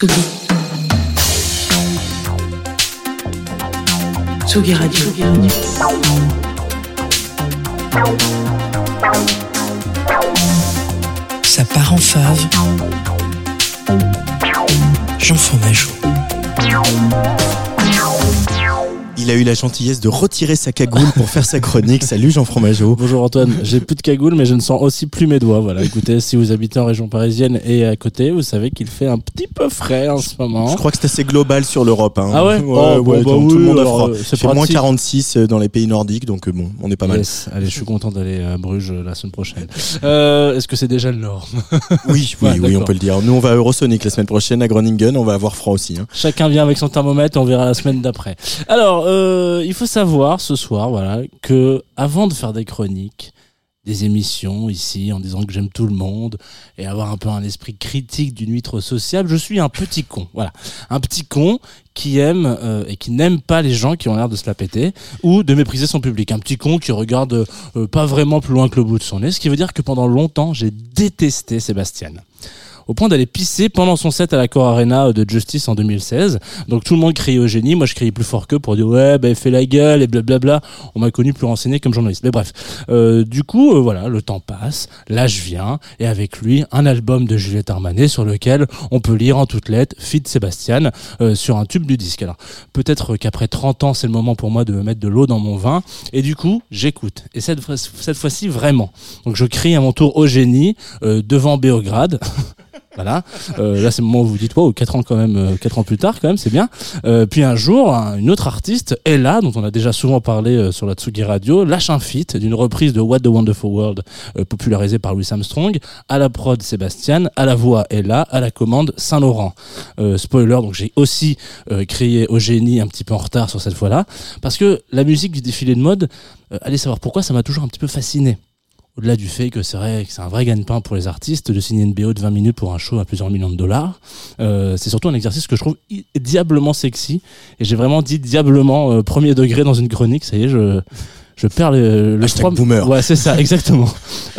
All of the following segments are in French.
Tsugi. Part en fave. Jean Fromageau. Il a eu la gentillesse de retirer sa cagoule pour faire sa chronique. Salut Jean Fromageau. Bonjour Antoine, j'ai plus de cagoule mais je ne sens aussi plus mes doigts. Voilà, écoutez, si vous habitez en région parisienne et à côté, vous savez qu'il fait un petit peu frais en ce moment. Je crois que c'est assez global sur l'Europe. Hein. Ah ouais, oh, bah tout, oui, le monde a froid. euh, c'est moins pratique. 46 dans les pays nordiques, donc euh, bon, on est pas mal. Allez, je suis content d'aller à Bruges la semaine prochaine. Euh, Est-ce que c'est déjà le Nord? Oui, oui, Ouais, oui, on peut le dire. Nous, on va à Eurosonic la semaine prochaine à Groningen. On va avoir froid aussi. hein. Chacun vient avec son thermomètre, on verra la semaine d'après. Alors, euh, il faut savoir ce soir, voilà, que avant de faire des chroniques, des émissions ici, en disant que j'aime tout le monde et avoir un peu un esprit critique d'une huître sociable, je suis un petit con. Voilà, un petit con qui aime euh, et qui n'aime pas les gens qui ont l'air de se la péter ou de mépriser son public. Un petit con qui regarde euh, pas vraiment plus loin que le bout de son nez, ce qui veut dire que pendant longtemps, j'ai détesté Sébastien au point d'aller pisser pendant son set à la Core Arena de Justice en 2016. Donc tout le monde criait au génie, moi je criais plus fort qu'eux pour dire ouais ben fais la gueule et blablabla. On m'a connu plus renseigné comme journaliste. Mais bref, Euh, du coup euh, voilà, le temps passe, l'âge vient et avec lui un album de Juliette Armanet sur lequel on peut lire en toutes lettres Fit Sébastien euh, sur un tube du disque. Alors peut-être qu'après 30 ans c'est le moment pour moi de me mettre de l'eau dans mon vin et du coup j'écoute. Et cette fois cette fois-ci vraiment. Donc je crie à mon tour au génie euh, devant Béograd. Voilà. Euh, là, c'est le moment où vous dites, wow, quatre ans quand même, euh, quatre ans plus tard, quand même, c'est bien. Euh, puis un jour, un- une autre artiste, Ella, dont on a déjà souvent parlé euh, sur la Tsugi Radio, lâche un feat d'une reprise de What the Wonderful World, euh, popularisée par Louis Armstrong, à la prod Sébastien, à la voix Ella, à la commande Saint-Laurent. Euh, spoiler, donc j'ai aussi euh, créé au génie un petit peu en retard sur cette fois-là, parce que la musique du défilé de mode, euh, allez savoir pourquoi, ça m'a toujours un petit peu fasciné. Au-delà du fait que c'est vrai que c'est un vrai gagne-pain pour les artistes de signer une BO de 20 minutes pour un show à plusieurs millions de dollars, euh, c'est surtout un exercice que je trouve diablement sexy. Et j'ai vraiment dit diablement euh, premier degré dans une chronique. Ça y est, je, je perds le, le Hashtag trois- boomer. Ouais, c'est ça, exactement.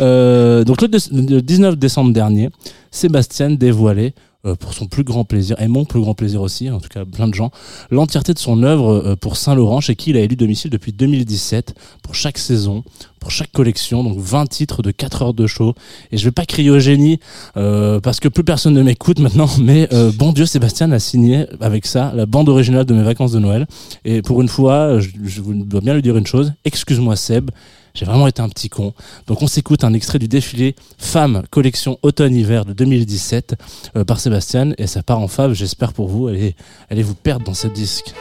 euh, donc le, dé- le 19 décembre dernier, Sébastien dévoilait pour son plus grand plaisir, et mon plus grand plaisir aussi, en tout cas plein de gens, l'entièreté de son œuvre euh, pour Saint-Laurent, chez qui il a élu domicile depuis 2017, pour chaque saison, pour chaque collection, donc 20 titres de 4 heures de show. Et je vais pas crier au génie, euh, parce que plus personne ne m'écoute maintenant, mais euh, bon Dieu, Sébastien a signé avec ça la bande originale de mes vacances de Noël. Et pour une fois, je, je dois bien lui dire une chose, excuse-moi Seb, j'ai vraiment été un petit con. Donc on s'écoute un extrait du défilé Femmes collection automne-hiver de 2017 euh, par Et ça part en fave, j'espère pour vous, allez, allez vous perdre dans ce disque.